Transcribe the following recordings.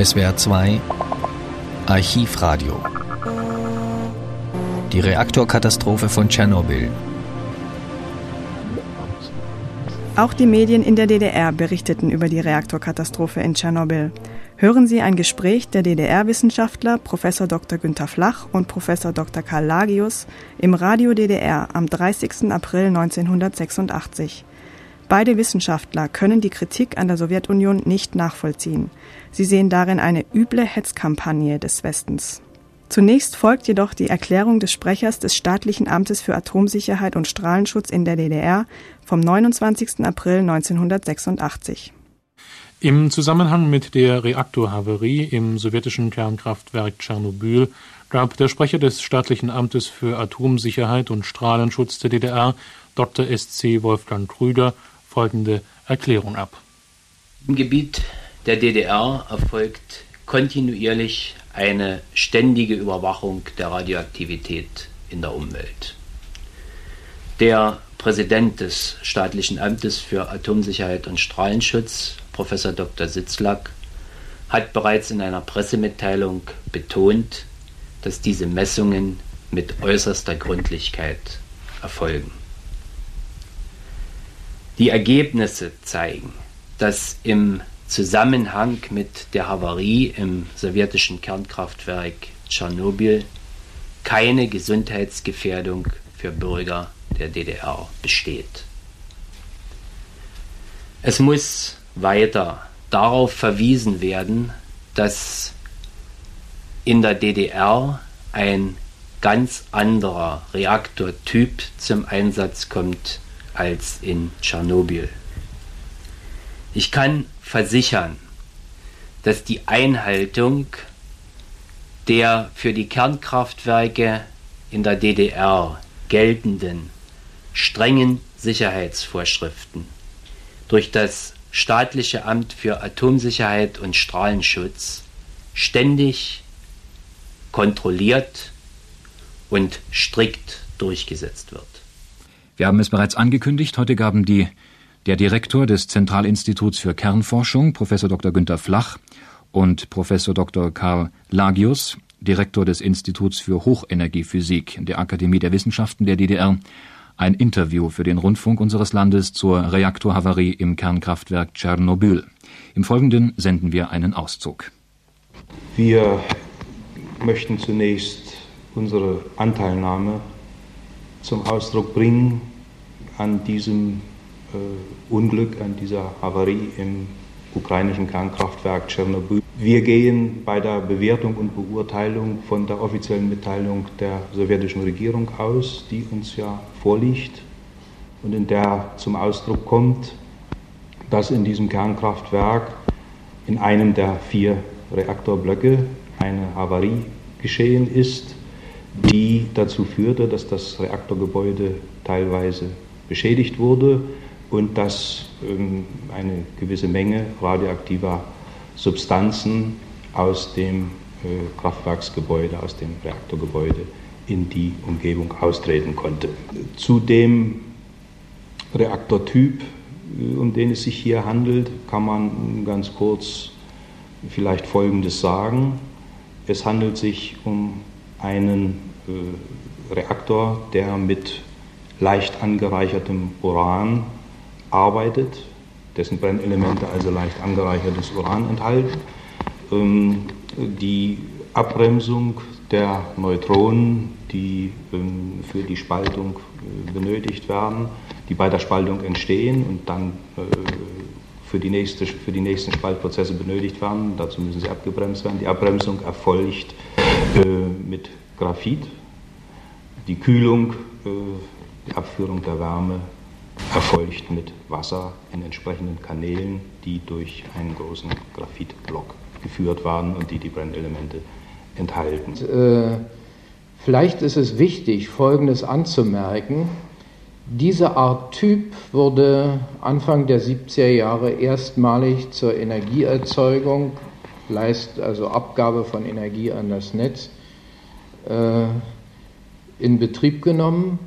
SWR 2 Archivradio Die Reaktorkatastrophe von Tschernobyl Auch die Medien in der DDR berichteten über die Reaktorkatastrophe in Tschernobyl. Hören Sie ein Gespräch der DDR-Wissenschaftler Prof. Dr. Günther Flach und Prof. Dr. Karl Lagius im Radio DDR am 30. April 1986. Beide Wissenschaftler können die Kritik an der Sowjetunion nicht nachvollziehen. Sie sehen darin eine üble Hetzkampagne des Westens. Zunächst folgt jedoch die Erklärung des Sprechers des Staatlichen Amtes für Atomsicherheit und Strahlenschutz in der DDR vom 29. April 1986. Im Zusammenhang mit der Reaktorhaverie im sowjetischen Kernkraftwerk Tschernobyl gab der Sprecher des Staatlichen Amtes für Atomsicherheit und Strahlenschutz der DDR, Dr. SC Wolfgang Krüger, folgende Erklärung ab. Im Gebiet der DDR erfolgt kontinuierlich eine ständige Überwachung der Radioaktivität in der Umwelt. Der Präsident des Staatlichen Amtes für Atomsicherheit und Strahlenschutz, Professor Dr. Sitzlack, hat bereits in einer Pressemitteilung betont, dass diese Messungen mit äußerster Gründlichkeit erfolgen. Die Ergebnisse zeigen, dass im Zusammenhang mit der Havarie im sowjetischen Kernkraftwerk Tschernobyl keine Gesundheitsgefährdung für Bürger der DDR besteht. Es muss weiter darauf verwiesen werden, dass in der DDR ein ganz anderer Reaktortyp zum Einsatz kommt als in Tschernobyl. Ich kann versichern, dass die Einhaltung der für die Kernkraftwerke in der DDR geltenden strengen Sicherheitsvorschriften durch das staatliche Amt für Atomsicherheit und Strahlenschutz ständig kontrolliert und strikt durchgesetzt wird. Wir haben es bereits angekündigt, heute gaben die der Direktor des Zentralinstituts für Kernforschung, Professor Dr. Günter Flach, und Professor Dr. Karl Lagius, Direktor des Instituts für Hochenergiephysik der Akademie der Wissenschaften der DDR, ein Interview für den Rundfunk unseres Landes zur Reaktorhavarie im Kernkraftwerk Tschernobyl. Im Folgenden senden wir einen Auszug. Wir möchten zunächst unsere Anteilnahme zum Ausdruck bringen an diesem äh, Unglück, an dieser Havarie im ukrainischen Kernkraftwerk Tschernobyl. Wir gehen bei der Bewertung und Beurteilung von der offiziellen Mitteilung der sowjetischen Regierung aus, die uns ja vorliegt und in der zum Ausdruck kommt, dass in diesem Kernkraftwerk in einem der vier Reaktorblöcke eine Havarie geschehen ist, die dazu führte, dass das Reaktorgebäude teilweise beschädigt wurde und dass ähm, eine gewisse Menge radioaktiver Substanzen aus dem äh, Kraftwerksgebäude, aus dem Reaktorgebäude in die Umgebung austreten konnte. Zu dem Reaktortyp, äh, um den es sich hier handelt, kann man ganz kurz vielleicht Folgendes sagen. Es handelt sich um einen Reaktor, der mit leicht angereichertem Uran arbeitet, dessen Brennelemente also leicht angereichertes Uran enthalten. Ähm, die Abbremsung der Neutronen, die ähm, für die Spaltung äh, benötigt werden, die bei der Spaltung entstehen und dann äh, für die, nächste, für die nächsten Spaltprozesse benötigt werden. Dazu müssen sie abgebremst werden. Die Abbremsung erfolgt äh, mit Graphit. Die Kühlung, die Abführung der Wärme erfolgt mit Wasser in entsprechenden Kanälen, die durch einen großen Graphitblock geführt waren und die die Brennelemente enthalten. Äh, vielleicht ist es wichtig, Folgendes anzumerken. Diese Art Typ wurde Anfang der 70er Jahre erstmalig zur Energieerzeugung, also Abgabe von Energie an das Netz, äh, in Betrieb genommen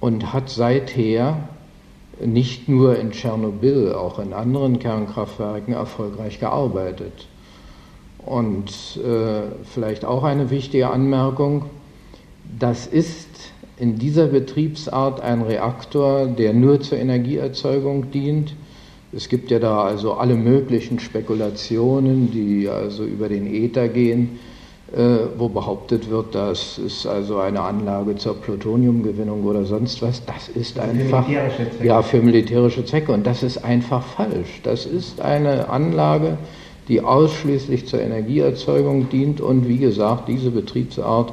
und hat seither nicht nur in Tschernobyl, auch in anderen Kernkraftwerken erfolgreich gearbeitet. Und äh, vielleicht auch eine wichtige Anmerkung, das ist in dieser Betriebsart ein Reaktor, der nur zur Energieerzeugung dient. Es gibt ja da also alle möglichen Spekulationen, die also über den Äther gehen, äh, wo behauptet wird, das ist also eine Anlage zur Plutoniumgewinnung oder sonst was. Das ist einfach ja für militärische Zwecke und das ist einfach falsch. Das ist eine Anlage, die ausschließlich zur Energieerzeugung dient und wie gesagt diese Betriebsart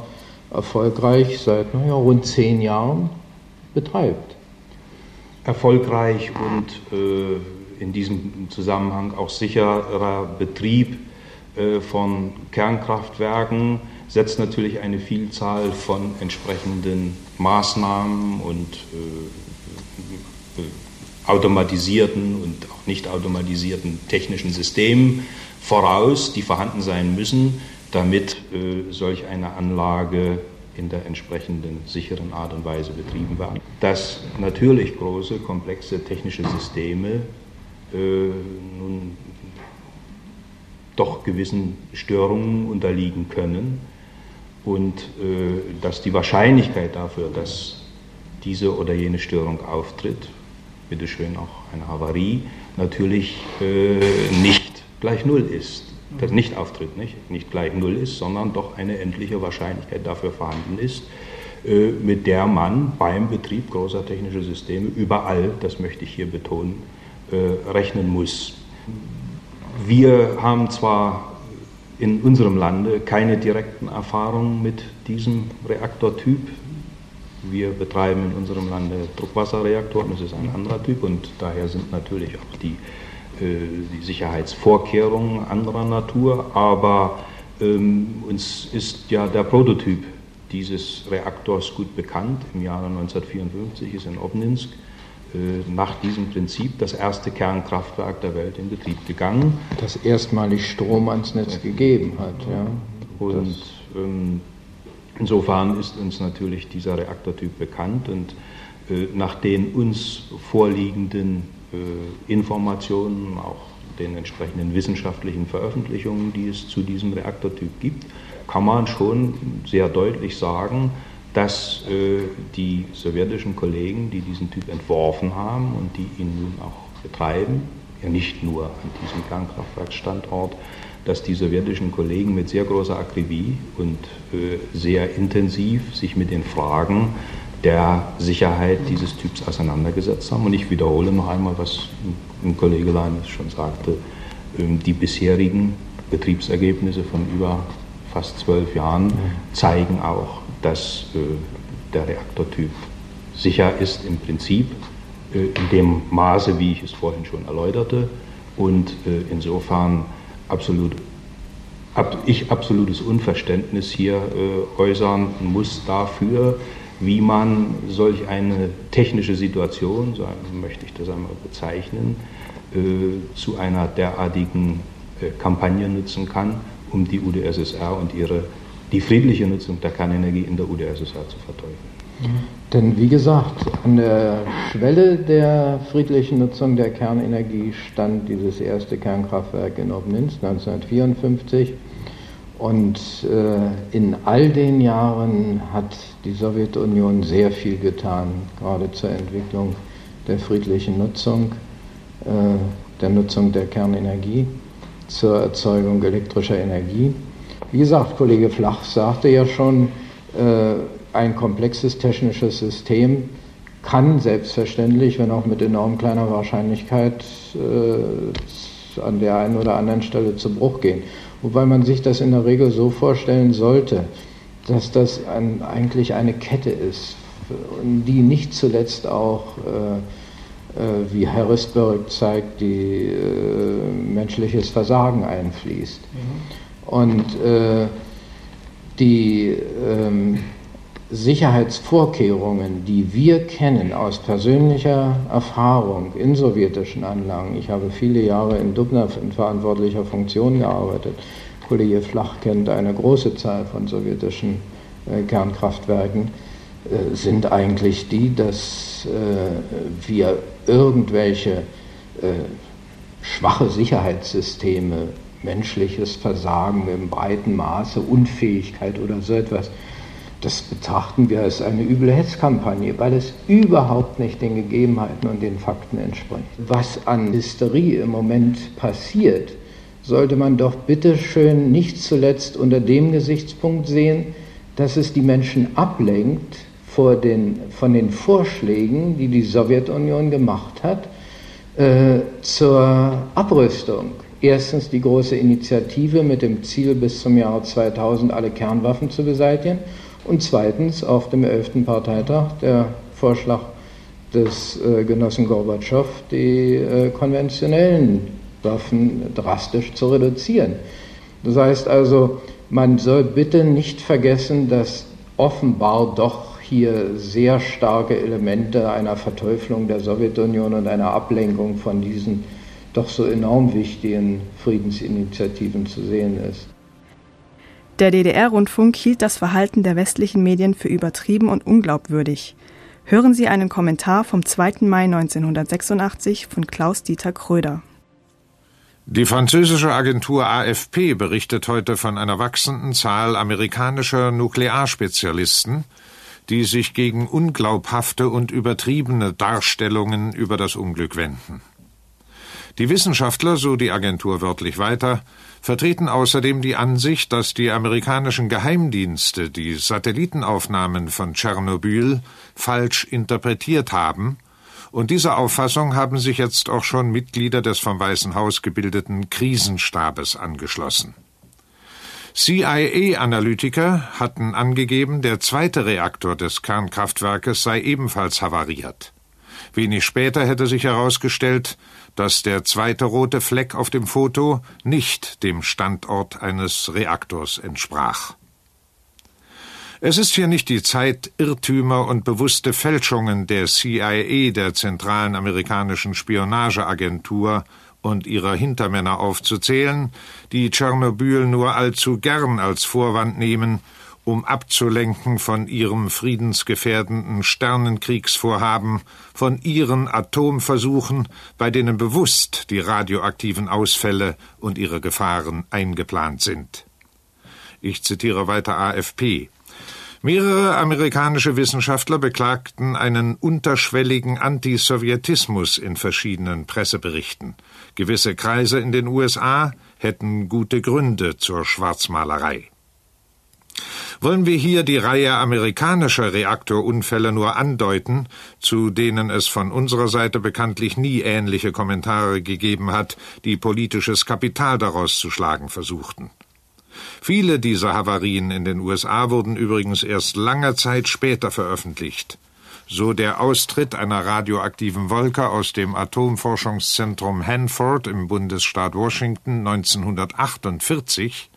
erfolgreich seit naja, rund zehn Jahren betreibt. Erfolgreich und äh, in diesem Zusammenhang auch sicherer Betrieb äh, von Kernkraftwerken setzt natürlich eine Vielzahl von entsprechenden Maßnahmen und äh, äh automatisierten und auch nicht automatisierten technischen Systemen voraus, die vorhanden sein müssen, damit äh, solch eine Anlage in der entsprechenden sicheren Art und Weise betrieben wird. Dass natürlich große, komplexe technische Systeme äh, nun doch gewissen Störungen unterliegen können und äh, dass die Wahrscheinlichkeit dafür, dass diese oder jene Störung auftritt, bitteschön auch eine Havarie, natürlich äh, nicht gleich Null ist. Das nicht auftritt, nicht, nicht gleich Null ist, sondern doch eine endliche Wahrscheinlichkeit dafür vorhanden ist, äh, mit der man beim Betrieb großer technischer Systeme überall, das möchte ich hier betonen, äh, rechnen muss. Wir haben zwar in unserem Lande keine direkten Erfahrungen mit diesem Reaktortyp. Wir betreiben in unserem Lande Druckwasserreaktoren, das ist ein anderer Typ und daher sind natürlich auch die äh, die Sicherheitsvorkehrungen anderer Natur, aber ähm, uns ist ja der Prototyp dieses Reaktors gut bekannt. Im Jahre 1954 ist in Obninsk nach diesem Prinzip das erste Kernkraftwerk der Welt in Betrieb gegangen. Das erstmalig Strom ans Netz gegeben hat. Ja. Und ähm, insofern ist uns natürlich dieser Reaktortyp bekannt und äh, nach den uns vorliegenden äh, Informationen, auch den entsprechenden wissenschaftlichen Veröffentlichungen, die es zu diesem Reaktortyp gibt, kann man schon sehr deutlich sagen, dass äh, die sowjetischen Kollegen, die diesen Typ entworfen haben und die ihn nun auch betreiben, ja nicht nur an diesem Kernkraftwerksstandort, dass die sowjetischen Kollegen mit sehr großer Akribie und äh, sehr intensiv sich mit den Fragen der Sicherheit dieses Typs auseinandergesetzt haben. Und ich wiederhole noch einmal, was ein Kollege Leines schon sagte, ähm, die bisherigen Betriebsergebnisse von über fast zwölf Jahren zeigen auch, dass äh, der Reaktortyp sicher ist im Prinzip, äh, in dem Maße, wie ich es vorhin schon erläuterte, und äh, insofern absolut ich absolutes Unverständnis hier äußern muss dafür, wie man solch eine technische Situation, so möchte ich das einmal bezeichnen, zu einer derartigen Kampagne nutzen kann, um die UdSSR und ihre, die friedliche Nutzung der Kernenergie in der UdSSR zu verteufeln. Denn wie gesagt, an der Schwelle der friedlichen Nutzung der Kernenergie stand dieses erste Kernkraftwerk in Obninsk 1954. Und äh, in all den Jahren hat die Sowjetunion sehr viel getan, gerade zur Entwicklung der friedlichen Nutzung, äh, der Nutzung der Kernenergie, zur Erzeugung elektrischer Energie. Wie gesagt, Kollege Flach sagte ja schon, äh, ein komplexes technisches System kann selbstverständlich, wenn auch mit enorm kleiner Wahrscheinlichkeit, äh, an der einen oder anderen Stelle zu Bruch gehen. Wobei man sich das in der Regel so vorstellen sollte, dass das ein, eigentlich eine Kette ist, die nicht zuletzt auch, äh, äh, wie Herr Ristberg zeigt, die äh, menschliches Versagen einfließt. Mhm. Und äh, die ähm, Sicherheitsvorkehrungen, die wir kennen aus persönlicher Erfahrung in sowjetischen Anlagen, ich habe viele Jahre in Dubna in verantwortlicher Funktion gearbeitet, Kollege Flach kennt eine große Zahl von sowjetischen äh, Kernkraftwerken, äh, sind eigentlich die, dass äh, wir irgendwelche äh, schwache Sicherheitssysteme menschliches Versagen im breiten Maße, Unfähigkeit oder so etwas. Das betrachten wir als eine üble Hetzkampagne, weil es überhaupt nicht den Gegebenheiten und den Fakten entspricht. Was an Hysterie im Moment passiert, sollte man doch bitteschön nicht zuletzt unter dem Gesichtspunkt sehen, dass es die Menschen ablenkt vor den, von den Vorschlägen, die die Sowjetunion gemacht hat, äh, zur Abrüstung. Erstens die große Initiative mit dem Ziel, bis zum Jahre 2000 alle Kernwaffen zu beseitigen und zweitens auf dem 11. Parteitag der Vorschlag des äh, Genossen Gorbatschow, die äh, konventionellen Waffen drastisch zu reduzieren. Das heißt also, man soll bitte nicht vergessen, dass offenbar doch hier sehr starke Elemente einer Verteuflung der Sowjetunion und einer Ablenkung von diesen doch so enorm wichtigen Friedensinitiativen zu sehen ist. Der DDR-Rundfunk hielt das Verhalten der westlichen Medien für übertrieben und unglaubwürdig. Hören Sie einen Kommentar vom 2. Mai 1986 von Klaus-Dieter Kröder. Die französische Agentur AFP berichtet heute von einer wachsenden Zahl amerikanischer Nuklearspezialisten, die sich gegen unglaubhafte und übertriebene Darstellungen über das Unglück wenden. Die Wissenschaftler, so die Agentur wörtlich weiter, vertreten außerdem die Ansicht, dass die amerikanischen Geheimdienste die Satellitenaufnahmen von Tschernobyl falsch interpretiert haben, und dieser Auffassung haben sich jetzt auch schon Mitglieder des vom Weißen Haus gebildeten Krisenstabes angeschlossen. CIA-Analytiker hatten angegeben, der zweite Reaktor des Kernkraftwerkes sei ebenfalls havariert. Wenig später hätte sich herausgestellt, dass der zweite rote Fleck auf dem Foto nicht dem Standort eines Reaktors entsprach. Es ist hier nicht die Zeit, Irrtümer und bewusste Fälschungen der CIA, der zentralen amerikanischen Spionageagentur, und ihrer Hintermänner aufzuzählen, die Tschernobyl nur allzu gern als Vorwand nehmen, um abzulenken von ihrem friedensgefährdenden Sternenkriegsvorhaben, von ihren Atomversuchen, bei denen bewusst die radioaktiven Ausfälle und ihre Gefahren eingeplant sind. Ich zitiere weiter AFP. Mehrere amerikanische Wissenschaftler beklagten einen unterschwelligen Antisowjetismus in verschiedenen Presseberichten. Gewisse Kreise in den USA hätten gute Gründe zur Schwarzmalerei. Wollen wir hier die Reihe amerikanischer Reaktorunfälle nur andeuten, zu denen es von unserer Seite bekanntlich nie ähnliche Kommentare gegeben hat, die politisches Kapital daraus zu schlagen versuchten. Viele dieser Havarien in den USA wurden übrigens erst lange Zeit später veröffentlicht. So der Austritt einer radioaktiven Wolke aus dem Atomforschungszentrum Hanford im Bundesstaat Washington 1948,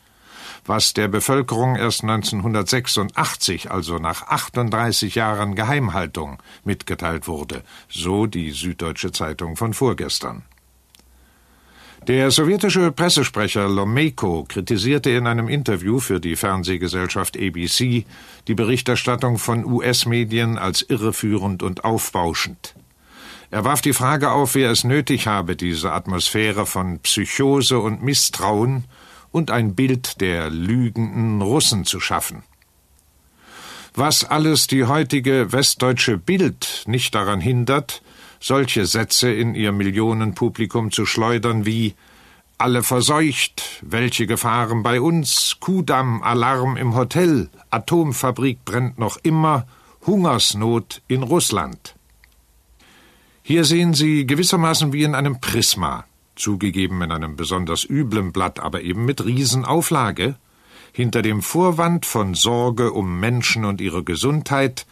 was der Bevölkerung erst 1986, also nach 38 Jahren Geheimhaltung, mitgeteilt wurde, so die Süddeutsche Zeitung von vorgestern. Der sowjetische Pressesprecher Lomejko kritisierte in einem Interview für die Fernsehgesellschaft ABC die Berichterstattung von US-Medien als irreführend und aufbauschend. Er warf die Frage auf, wer es nötig habe, diese Atmosphäre von Psychose und Misstrauen und ein Bild der lügenden Russen zu schaffen. Was alles die heutige westdeutsche Bild nicht daran hindert, solche Sätze in ihr Millionenpublikum zu schleudern wie alle verseucht, welche Gefahren bei uns, Kudamm, Alarm im Hotel, Atomfabrik brennt noch immer, Hungersnot in Russland. Hier sehen Sie gewissermaßen wie in einem Prisma, zugegeben in einem besonders üblen Blatt, aber eben mit Riesenauflage, hinter dem Vorwand von Sorge um Menschen und ihre Gesundheit,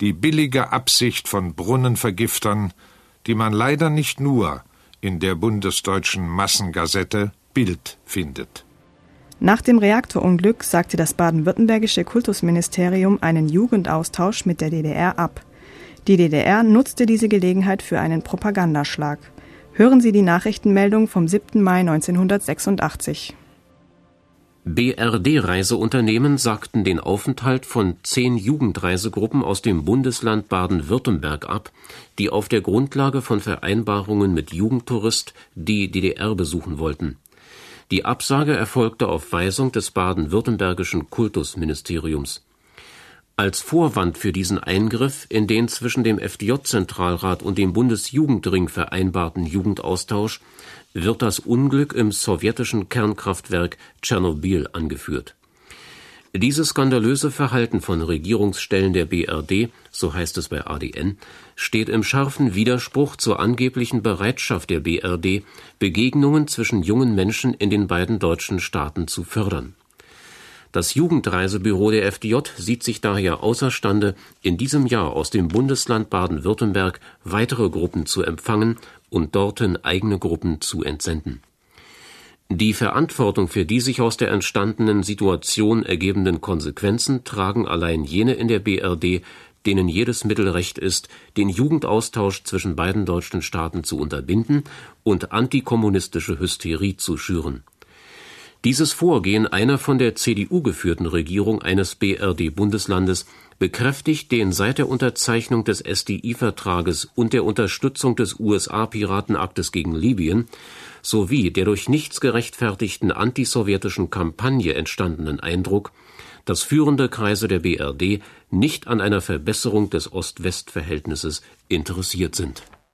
die billige Absicht von Brunnenvergiftern, die man leider nicht nur in der bundesdeutschen Massengazette Bild findet. Nach dem Reaktorunglück sagte das baden-württembergische Kultusministerium einen Jugendaustausch mit der DDR ab. Die DDR nutzte diese Gelegenheit für einen Propagandaschlag. Hören Sie die Nachrichtenmeldung vom 7. Mai 1986. BRD-Reiseunternehmen sagten den Aufenthalt von zehn Jugendreisegruppen aus dem Bundesland Baden-Württemberg ab, die auf der Grundlage von Vereinbarungen mit Jugendtourist die DDR besuchen wollten. Die Absage erfolgte auf Weisung des baden-württembergischen Kultusministeriums. Als Vorwand für diesen Eingriff in den zwischen dem FDJ-Zentralrat und dem Bundesjugendring vereinbarten Jugendaustausch wird das Unglück im sowjetischen Kernkraftwerk Tschernobyl angeführt. Dieses skandalöse Verhalten von Regierungsstellen der BRD, so heißt es bei ADN, steht im scharfen Widerspruch zur angeblichen Bereitschaft der BRD, Begegnungen zwischen jungen Menschen in den beiden deutschen Staaten zu fördern. Das Jugendreisebüro der FDJ sieht sich daher außerstande, in diesem Jahr aus dem Bundesland Baden-Württemberg weitere Gruppen zu empfangen und dorthin eigene Gruppen zu entsenden. Die Verantwortung für die sich aus der entstandenen Situation ergebenden Konsequenzen tragen allein jene in der BRD, denen jedes Mittel recht ist, den Jugendaustausch zwischen beiden deutschen Staaten zu unterbinden und antikommunistische Hysterie zu schüren. Dieses Vorgehen einer von der CDU geführten Regierung eines BRD-Bundeslandes bekräftigt den seit der Unterzeichnung des SDI-Vertrages und der Unterstützung des USA-Piratenaktes gegen Libyen sowie der durch nichts gerechtfertigten antisowjetischen Kampagne entstandenen Eindruck, dass führende Kreise der BRD nicht an einer Verbesserung des Ost-West-Verhältnisses interessiert sind